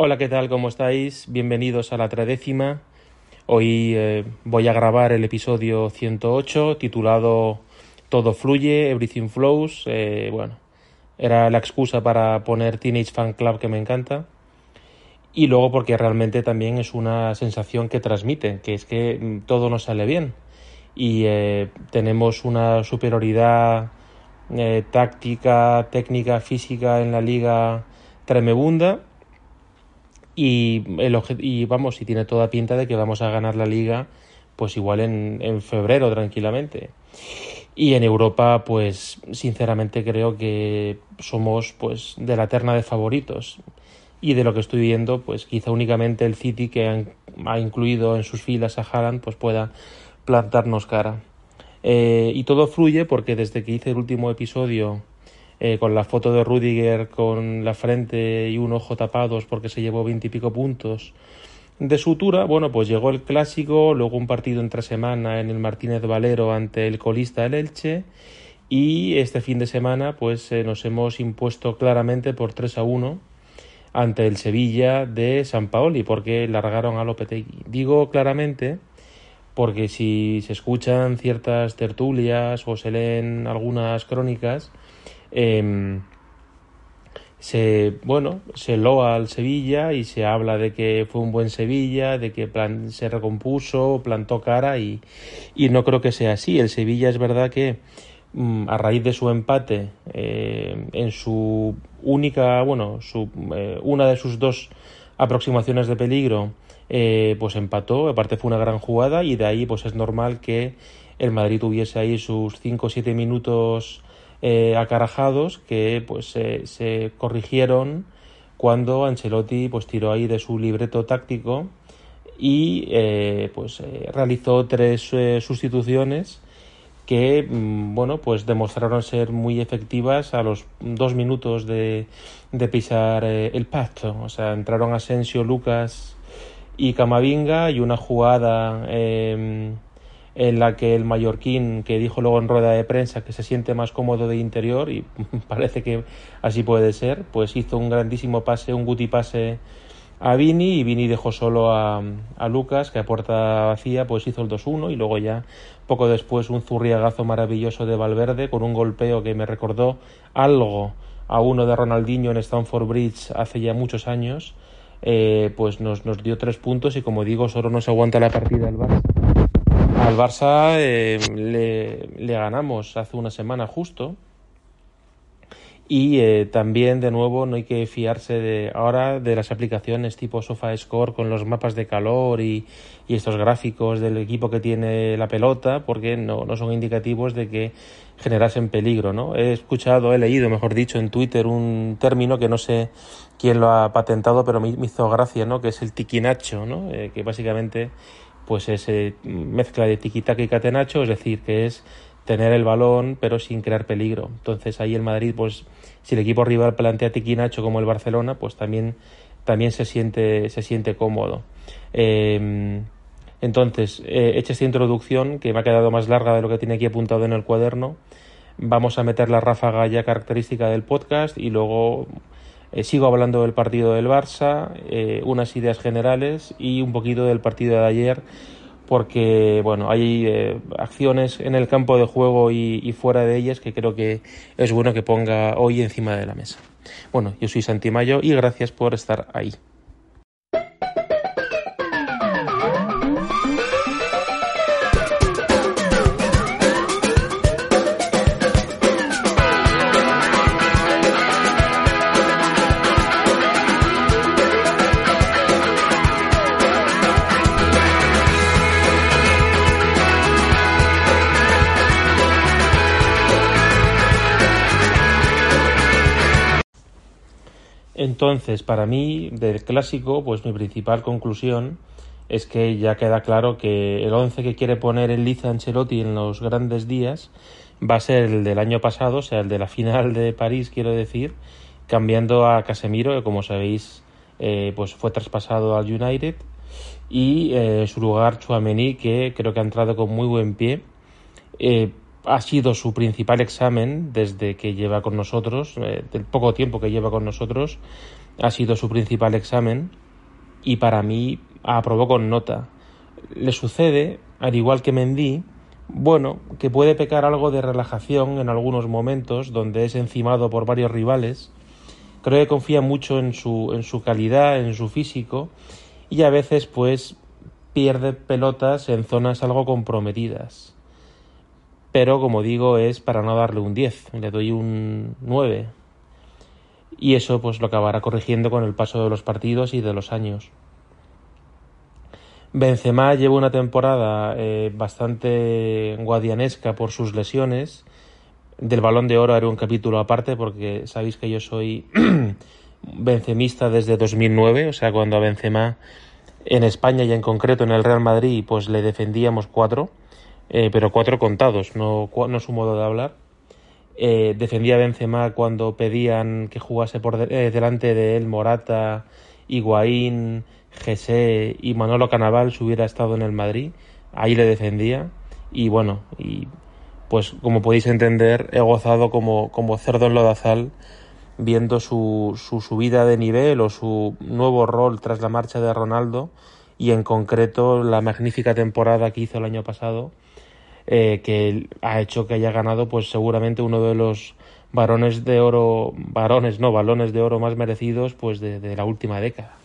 Hola, ¿qué tal? ¿Cómo estáis? Bienvenidos a la tredécima. Hoy eh, voy a grabar el episodio 108 titulado Todo fluye, Everything Flows. Eh, bueno, era la excusa para poner Teenage Fan Club que me encanta. Y luego porque realmente también es una sensación que transmite, que es que mm, todo nos sale bien. Y eh, tenemos una superioridad táctica, técnica, física en la liga tremebunda y, el y vamos, y tiene toda pinta de que vamos a ganar la liga pues igual en, en febrero tranquilamente. Y en Europa, pues sinceramente creo que somos pues de la terna de favoritos. Y de lo que estoy viendo, pues quizá únicamente el City que ha incluido en sus filas a Haaland pues pueda plantarnos cara. Eh, y todo fluye porque desde que hice el último episodio eh, con la foto de Rudiger con la frente y un ojo tapados porque se llevó veintipico puntos de sutura, bueno, pues llegó el clásico, luego un partido entre semana en el Martínez Valero ante el colista el Elche y este fin de semana pues eh, nos hemos impuesto claramente por 3 a 1 ante el Sevilla de San Paoli porque largaron a Lopetegui. Digo claramente porque si se escuchan ciertas tertulias o se leen algunas crónicas, eh, se bueno se loa al Sevilla y se habla de que fue un buen Sevilla de que plan, se recompuso plantó cara y, y no creo que sea así. El Sevilla es verdad que mm, a raíz de su empate eh, en su única bueno su, eh, una de sus dos aproximaciones de peligro eh, pues empató. Aparte fue una gran jugada y de ahí pues es normal que el Madrid tuviese ahí sus 5 o 7 minutos eh, acarajados que pues se corrigieron cuando Ancelotti pues tiró ahí de su libreto táctico y eh, pues eh, realizó tres sustituciones que mm, bueno pues demostraron ser muy efectivas a los dos minutos de, de pisar el pacto o sea entraron Asensio Lucas y Camavinga y una jugada em, en la que el mallorquín, que dijo luego en rueda de prensa que se siente más cómodo de interior, y parece que así puede ser, pues hizo un grandísimo pase, un guti pase a Vini, y Vini dejó solo a, a Lucas, que a puerta vacía pues hizo el 2-1, y luego ya poco después un zurriagazo maravilloso de Valverde, con un golpeo que me recordó algo a uno de Ronaldinho en Stamford Bridge hace ya muchos años, eh, pues nos, nos dio tres puntos y como digo, solo nos aguanta la partida del Barça. Al Barça eh, le, ganamos hace una semana justo. Y eh, también, de nuevo, no hay que fiarse de ahora de las aplicaciones tipo SofaScore con los mapas de calor y, estos gráficos del equipo que tiene la pelota, porque no, no son indicativos de que generasen peligro. ¿no? He escuchado, he leído, mejor dicho, en Twitter un término que no sé quién lo ha patentado, pero me, hizo gracia, ¿no? que es el tiquinacho, ¿no? Eh, que básicamente pues es eh, mezcla de tiquitaca y catenacho, es decir, que es tener el balón pero sin crear peligro. Entonces ahí el Madrid, pues si el equipo rival plantea tiquinacho como el Barcelona, pues también, también se, siente, se siente cómodo. Em, entonces, eh, hecha esta introducción, que me ha quedado más larga de lo que tiene aquí apuntado en el cuaderno, vamos a meter la ráfaga ya característica del podcast y luego eh, sigo hablando del partido del Barça, eh, unas ideas generales y un poquito del partido de ayer, porque bueno, hay eh, acciones en el campo de juego y, y, fuera de ellas que creo que es bueno que ponga hoy encima de la mesa. Bueno, yo soy Santi Mayo y gracias por estar ahí. Entonces, para mí, del clásico, pues mi principal conclusión es que ya queda claro que el 11 que quiere poner el Liza Ancelotti en los grandes días va a ser el del año pasado, o sea, el de la final de París, quiero decir, cambiando a Casemiro, que como sabéis, eh, pues fue traspasado al United, y eh, en su lugar Chouameni, que creo que ha entrado con muy buen pie. Eh, ha sido su principal examen desde que lleva con nosotros, eh, del poco tiempo que lleva con nosotros, ha sido su principal examen y para mí aprobó con nota. Le sucede, al igual que Mendy, bueno, que puede pecar algo de relajación en algunos momentos donde es encimado por varios rivales. Creo que confía mucho en su, en su calidad, en su físico y a veces pues pierde pelotas en zonas algo comprometidas. Pero como digo es para no darle un 10, le doy un 9. Y eso pues lo acabará corrigiendo con el paso de los partidos y de los años. Benzema lleva una temporada eh, bastante guadianesca por sus lesiones. Del balón de oro haré un capítulo aparte porque sabéis que yo soy benzemista desde 2009, o sea, cuando a Benzema en España y en concreto en el Real Madrid pues le defendíamos cuatro, eh, pero cuatro contados, no, no su modo de hablar. Eh, defendía a Benzema cuando pedían que jugase por delante de él Morata, Higuaín, Jesse y Manolo Canaval si hubiera estado en el Madrid, ahí le defendía y bueno, y pues como podéis entender he gozado como, como cerdo en lodazal viendo su, su subida de nivel o su nuevo rol tras la marcha de Ronaldo y en concreto la magnífica temporada que hizo el año pasado eh, que ha hecho que haya ganado pues seguramente uno de los varones de oro varones no balones de oro más merecidos pues de la última década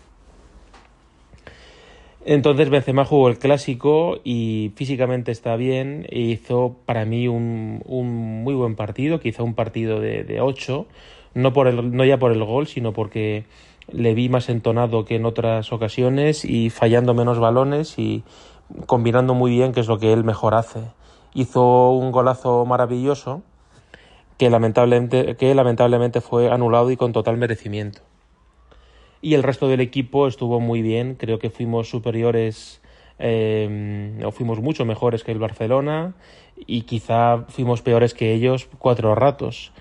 entonces Benzema jugó el clásico y físicamente está bien. E hizo para mí un, muy buen partido, quizá un partido de, de 8, no, por el, no ya por el gol, sino porque le vi más entonado que en otras ocasiones y fallando menos balones y combinando muy bien, que es lo que él mejor hace. Hizo un golazo maravilloso que lamentablemente, que lamentablemente fue anulado y con total merecimiento y el resto del equipo estuvo muy bien. Creo que fuimos superiores eh, o fuimos mucho mejores que el Barcelona y quizá fuimos peores que ellos cuatro ratos.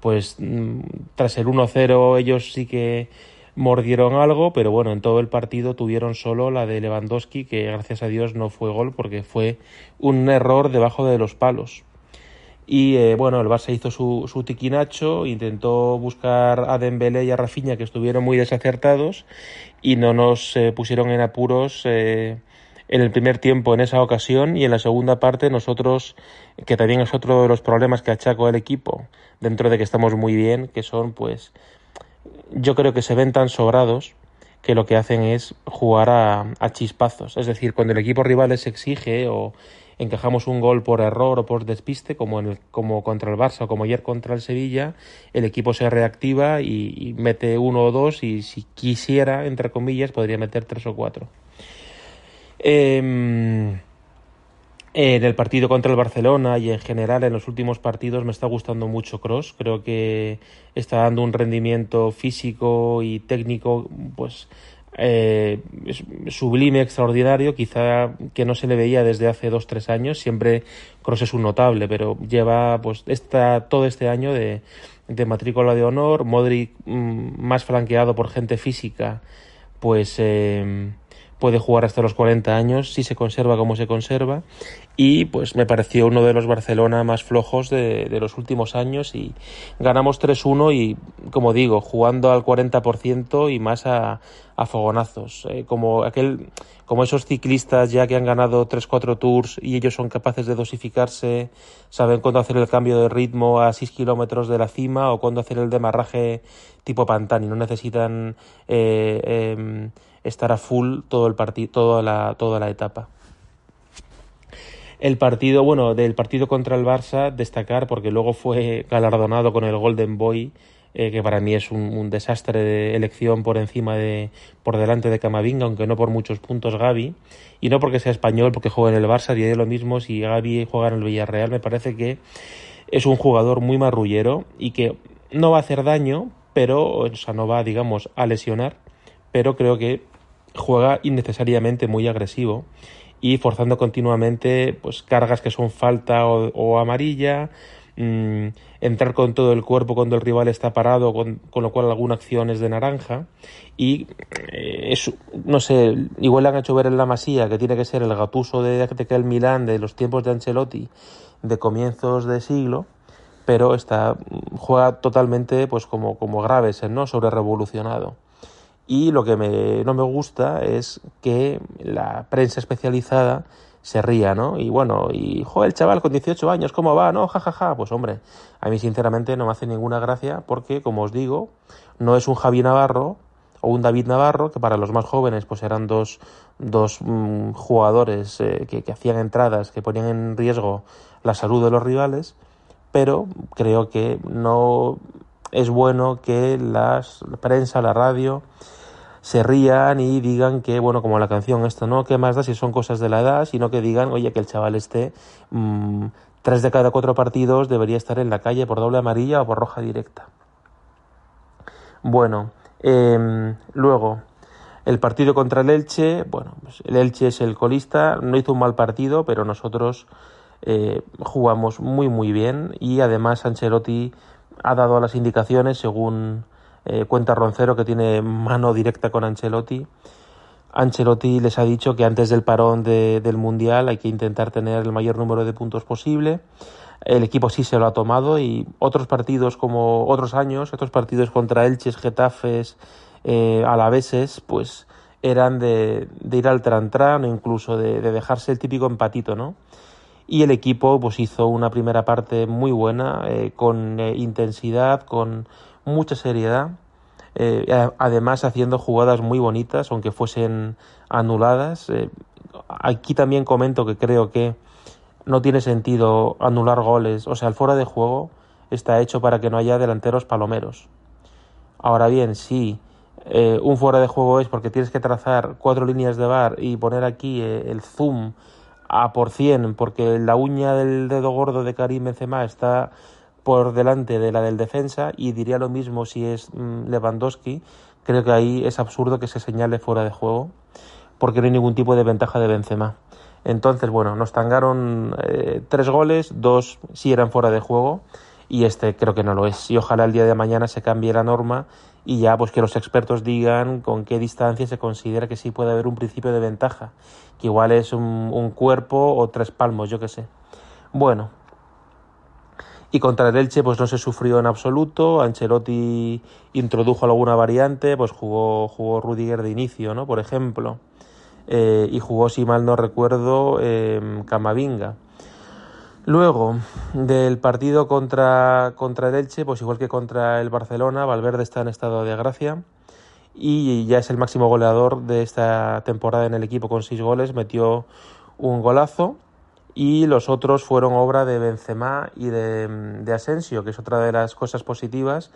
Pues mm, tras el 1-0 ellos sí que mordieron algo, pero bueno, en todo el partido tuvieron solo la de Lewandowski, que gracias a Dios no fue gol porque fue un error debajo de los palos. Y eh, bueno, el Barça hizo su, su tiquinacho, intentó buscar a Dembélé y a Rafinha que estuvieron muy desacertados y no nos eh, pusieron en apuros eh, en el primer tiempo en esa ocasión y en la segunda parte nosotros, que también es otro de los problemas que achaco al equipo, dentro de que estamos muy bien, que son pues, yo creo que se ven tan sobrados que lo que hacen es jugar a, chispazos. Es decir, cuando el equipo rival les exige o encajamos un gol por error o por despiste, como, en el, como contra el Barça o como ayer contra el Sevilla, el equipo se reactiva y, mete uno o dos y si quisiera, entre comillas, podría meter tres o cuatro. Em, en el partido contra el Barcelona y en general en los últimos partidos me está gustando mucho Cross. Creo que está dando un rendimiento físico y técnico pues eh, sublime, extraordinario, quizá que no se le veía desde hace dos, tres años. Siempre Cross es un notable, pero lleva pues esta, todo este año de, de matrícula de honor. Modric mm, más flanqueado por gente física, pues eh, puede jugar hasta los 40 años si se conserva como se conserva. Y pues me pareció uno de los Barcelona más flojos de, de los últimos años y ganamos 3-1 y como digo jugando al 40% y más a, fogonazos. Eh, como aquel como esos ciclistas ya que han ganado 3-4 tours y ellos son capaces de dosificarse saben cuándo hacer el cambio de ritmo a 6 kilómetros de la cima o cuándo hacer el demarraje tipo Pantani. No necesitan eh, eh, estar a full todo el toda la, toda la etapa. El partido, bueno, del partido contra el Barça, destacar porque luego fue galardonado con el Golden Boy, eh, que para mí es un, un, desastre de elección por encima de, por delante de Camavinga, aunque no por muchos puntos Gaby, y no porque sea español, porque juega en el Barça, y lo mismo si Gaby juega en el Villarreal, me parece que es un jugador muy marrullero y que no va a hacer daño, pero, o sea, no va, digamos, a lesionar, pero creo que juega innecesariamente muy agresivo y forzando continuamente pues cargas que son falta o, amarilla, mmm, entrar con todo el cuerpo cuando el rival está parado, con, con lo cual alguna acción es de naranja y eh, es, no sé, igual le han hecho ver en la masía que tiene que ser el gatuso de, de el Milán de los tiempos de Ancelotti de comienzos de siglo pero está juega totalmente pues como como Graves, ¿no? sobre revolucionado. Y lo que me, no me gusta es que la prensa especializada se ría, ¿no? Y bueno, y joder, el chaval con 18 años, ¿cómo va? ¿No? Ja, ja, ja. Pues hombre, a mí sinceramente no me hace ninguna gracia porque, como os digo, no es un Javi Navarro o un David Navarro, que para los más jóvenes pues eran dos, dos mm, jugadores eh, que, que hacían entradas, que ponían en riesgo la salud de los rivales, pero creo que no es bueno que las, la prensa, la radio, se rían y digan que, bueno, como la canción esto, ¿no? ¿Qué más da si son cosas de la edad? Sino que digan, oye, que el chaval esté mmm, tres de cada cuatro partidos debería estar en la calle por doble amarilla o por roja directa. Bueno, eh, luego, el partido contra el Elche, bueno, pues el Elche es el colista, no hizo un mal partido, pero nosotros eh, jugamos muy muy bien y además Ancelotti ha dado las indicaciones según eh, cuenta Roncero que tiene mano directa con Ancelotti. Ancelotti les ha dicho que antes del parón de, del Mundial hay que intentar tener el mayor número de puntos posible. El equipo sí se lo ha tomado y otros partidos como otros años, otros partidos contra Elches, Getafes, eh, Alaveses, pues eran de, ir al tran-tran o incluso de, de, dejarse el típico empatito, ¿no? Y el equipo pues hizo una primera parte muy buena, eh, con eh, intensidad, con mucha seriedad, eh, además haciendo jugadas muy bonitas, aunque fuesen anuladas. Eh, aquí también comento que creo que no tiene sentido anular goles, o sea, el fuera de juego está hecho para que no haya delanteros palomeros. Ahora bien, si eh, un fuera de juego es porque tienes que trazar cuatro líneas de bar y poner aquí eh, el zoom a por cien, porque la uña del dedo gordo de Karim Benzema está por delante de la del defensa y diría lo mismo si es mm, Lewandowski. Creo que ahí es absurdo que se señale fuera de juego porque no hay ningún tipo de ventaja de Benzema. Entonces, bueno, nos tangaron eh, tres goles, dos sí eran fuera de juego y este creo que no lo es. Y ojalá el día de mañana se cambie la norma y ya pues que los expertos digan con qué distancia se considera que sí puede haber un principio de ventaja, que igual es un, un cuerpo o tres palmos, yo qué sé. Bueno, y contra el Elche pues no se sufrió en absoluto. Ancelotti introdujo alguna variante, pues jugó, jugó Rudiger de inicio, ¿no? Por ejemplo. Eh, y jugó, si mal no recuerdo, eh, Camavinga. Luego, del partido contra, contra el Elche, pues igual que contra el Barcelona, Valverde está en estado de gracia y ya es el máximo goleador de esta temporada en el equipo con seis goles, metió un golazo y los otros fueron obra de Benzema y de, de, Asensio, que es otra de las cosas positivas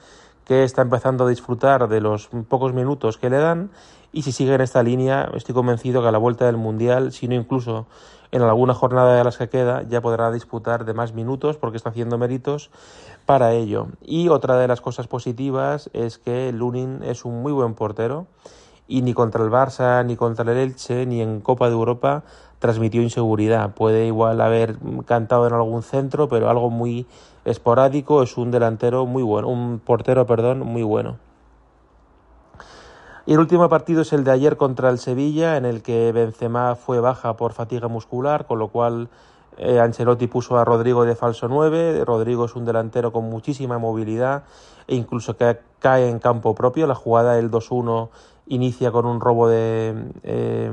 que está empezando a disfrutar de los pocos minutos que le dan y si sigue en esta línea estoy convencido que a la vuelta del Mundial, si no incluso en alguna jornada de las que queda, ya podrá disputar de más minutos porque está haciendo méritos para ello. Y otra de las cosas positivas es que Lunin es un muy buen portero y ni contra el Barça, ni contra el Elche, ni en Copa de Europa transmitió inseguridad. Puede igual haber cantado en algún centro, pero algo muy esporádico. Es un delantero muy bueno, un portero, perdón, muy bueno. Y el último partido es el de ayer contra el Sevilla, en el que Benzema fue baja por fatiga muscular, con lo cual eh, Ancelotti puso a Rodrigo de falso 9. Rodrigo es un delantero con muchísima movilidad e incluso que cae en campo propio. La jugada del 2-1 inicia con un robo de, eh,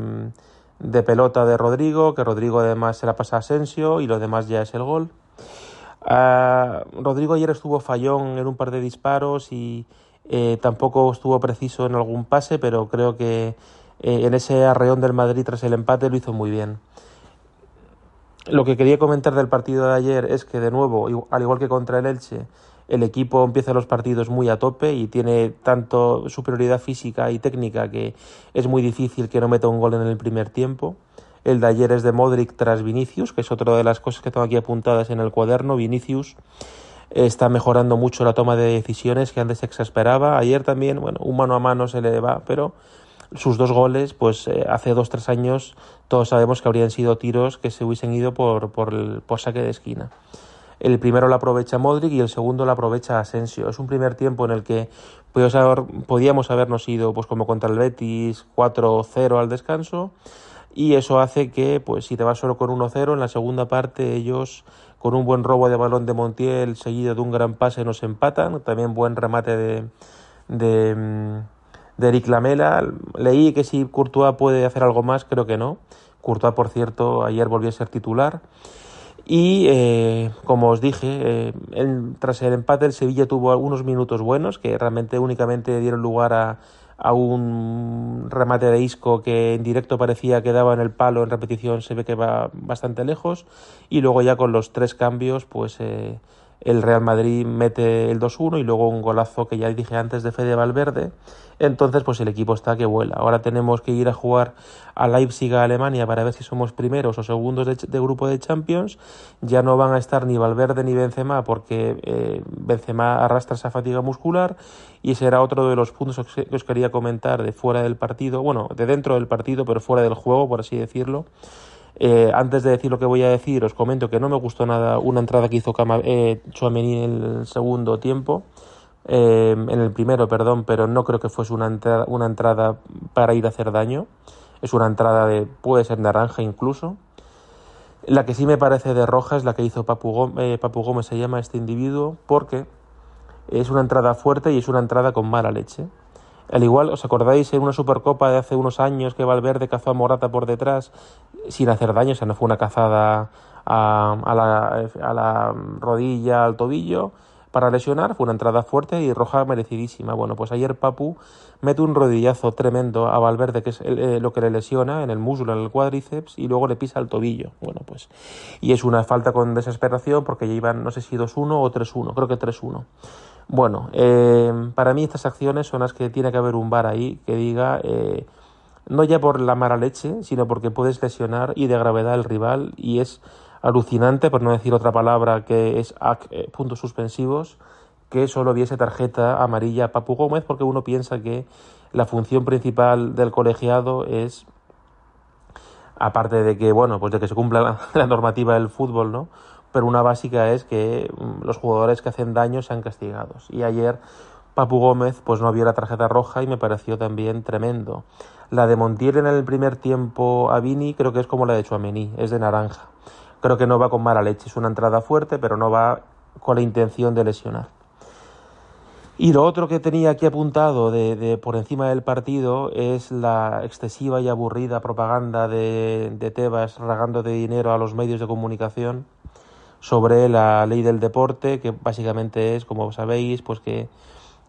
de pelota de Rodrigo, que Rodrigo además se la pasa a Asensio y lo demás ya es el gol. Uh, Rodrigo ayer estuvo fallón en un par de disparos y eh, tampoco estuvo preciso en algún pase, pero creo que eh, en ese arreón del Madrid tras el empate lo hizo muy bien. Lo que quería comentar del partido de ayer es que de nuevo, al igual que contra el Elche, el equipo empieza los partidos muy a tope y tiene tanto superioridad física y técnica que es muy difícil que no meta un gol en el primer tiempo. El de ayer es de Modric tras Vinicius, que es otra de las cosas que tengo aquí apuntadas en el cuaderno. Vinicius está mejorando mucho la toma de decisiones que antes se exasperaba. Ayer también, bueno, un mano a mano se le va, pero sus dos goles, pues eh, hace dos, tres años todos sabemos que habrían sido tiros que se hubiesen ido por, por, el, por saque de esquina. El primero lo aprovecha Modric y el segundo lo aprovecha Asensio. Es un primer tiempo en el que podíamos habernos ido, pues como contra el Betis, 4-0 al descanso. Y eso hace que, pues si te vas solo con 1-0, en la segunda parte ellos, con un buen robo de balón de Montiel, seguido de un gran pase, nos empatan. También buen remate de, de, de Eric Lamela. Leí que si Courtois puede hacer algo más, creo que no. Courtois, por cierto, ayer volvió a ser titular. Y eh, como os dije, eh, tras el empate el Sevilla tuvo algunos minutos buenos que realmente únicamente dieron lugar a, a un remate de Isco que en directo parecía que daba en el palo, en repetición se ve que va bastante lejos. Y luego ya con los tres cambios, pues eh, el Real Madrid mete el 2-1 y luego un golazo que ya dije antes de Fede Valverde. Entonces, pues el equipo está que vuela. Ahora tenemos que ir a jugar a Leipzig, a Alemania, para ver si somos primeros o segundos de, grupo de Champions. Ya no van a estar ni Valverde ni Benzema porque eh, Benzema arrastra esa fatiga muscular y ese era otro de los puntos que os quería comentar de fuera del partido, bueno, de dentro del partido, pero fuera del juego, por así decirlo eh, antes de decir lo que voy a decir, os comento que no me gustó nada una entrada que hizo eh, Chouameni en el segundo tiempo, eh, en el primero, perdón, pero no creo que fuese una, entrada, una entrada para ir a hacer daño. Es una entrada de, puede ser naranja incluso. La que sí me parece de roja es la que hizo Papu Gómez, Papu Gómez se llama este individuo, porque es una entrada fuerte y es una entrada con mala leche. Al igual, ¿os acordáis en una Supercopa de hace unos años que Valverde cazó a Morata por detrás sin hacer daño? O sea, no fue una cazada a, la, a la rodilla, al tobillo para lesionar, fue una entrada fuerte y roja merecidísima. Bueno, pues ayer Papu mete un rodillazo tremendo a Valverde, que es eh, lo que le lesiona en el muslo, en el cuádriceps, y luego le pisa el tobillo. Bueno, pues, y es una falta con desesperación porque ya iban, no sé si 2-1 o 3-1, creo que 3-1. Bueno, eh, para mí estas acciones son las que tiene que haber un bar ahí que diga, eh, no ya por la mala leche, sino porque puedes lesionar y de gravedad al rival y es alucinante, por no decir otra palabra que es eh, puntos suspensivos, que solo viese tarjeta amarilla Papu Gómez porque uno piensa que la función principal del colegiado es aparte de que bueno pues de que se cumpla la, la normativa del fútbol no pero una básica es que mm, los jugadores que hacen daño sean castigados. Y ayer Papu Gómez pues no vio la tarjeta roja y me pareció también tremendo. La de Montiel en el primer tiempo a Vini creo que es como la de Chuamení, es de naranja. Creo que no va con mala leche, es una entrada fuerte, pero no va con la intención de lesionar. Y lo otro que tenía aquí apuntado de, por encima del partido es la excesiva y aburrida propaganda de, de Tebas ragando de dinero a los medios de comunicación sobre la ley del deporte, que básicamente es, como sabéis, pues que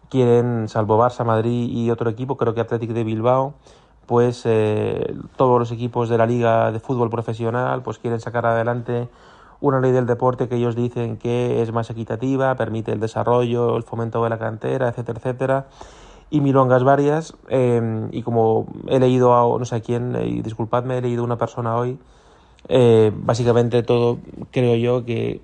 quieren, salvo Barça, Madrid y otro equipo, creo que Atlético de Bilbao, pues eh, todos los equipos de la liga de fútbol profesional pues quieren sacar adelante una ley del deporte que ellos dicen que es más equitativa, permite el desarrollo, el fomento de la cantera, etcétera, etcétera, y milongas varias. Eh, y como he leído a no sé quién, y disculpadme, he leído a una persona hoy eh, básicamente todo creo yo que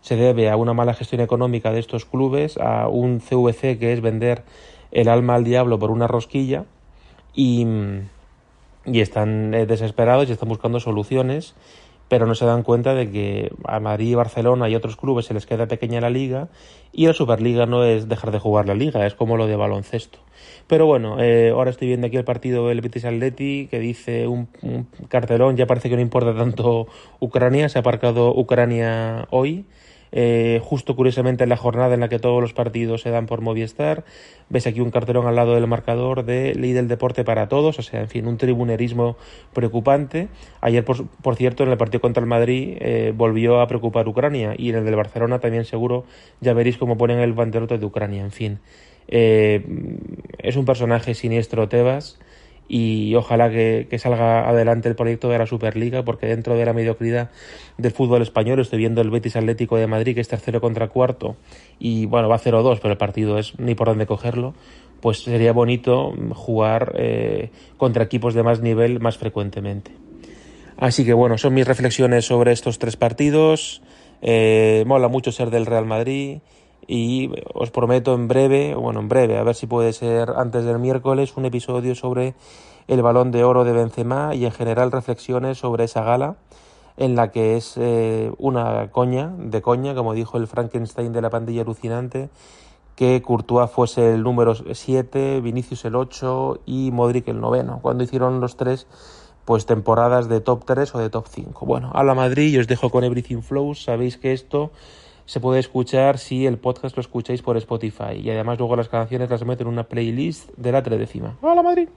se debe a una mala gestión económica de estos clubes, a un CVC que es vender el alma al diablo por una rosquilla y, y están eh, desesperados y están buscando soluciones pero no se dan cuenta de que a Madrid, Barcelona y otros clubes se les queda pequeña la liga y la Superliga no es dejar de jugar la liga, es como lo de baloncesto. Pero bueno, eh, ahora estoy viendo aquí el partido del Betis Atleti que dice un, un, cartelón, ya parece que no importa tanto Ucrania, se ha aparcado Ucrania hoy eh, justo curiosamente en la jornada en la que todos los partidos se dan por Movistar. Ves aquí un cartelón al lado del marcador de Ley del Deporte para Todos, o sea, en fin, un tribunerismo preocupante. Ayer, por, por cierto, en el partido contra el Madrid eh, volvió a preocupar Ucrania y en el del Barcelona también seguro ya veréis cómo ponen el banderote de Ucrania, en fin. Eh, es un personaje siniestro Tebas y ojalá que, salga adelante el proyecto de la Superliga porque dentro de la mediocridad del fútbol español estoy viendo el Betis Atlético de Madrid que es tercero contra cuarto y bueno va 0-2 pero el partido es ni por dónde cogerlo pues sería bonito jugar eh, contra equipos de más nivel más frecuentemente. Así que bueno son mis reflexiones sobre estos tres partidos. Eh, mola mucho ser del Real Madrid y os prometo en breve, bueno, en breve, a ver si puede ser antes del miércoles, un episodio sobre el balón de oro de Benzema y en general reflexiones sobre esa gala en la que es eh, una coña, de coña, como dijo el Frankenstein de la pandilla alucinante, que Courtois fuese el número 7, Vinicius el 8 y Modric el noveno, cuando hicieron los tres pues temporadas de top 3 o de top 5. Bueno, a la Madrid y os dejo con Everything Flows, sabéis que esto se puede escuchar si el podcast lo escucháis por Spotify. Y además luego las canciones las meto en una playlist de la tredécima. ¡Hola Madrid!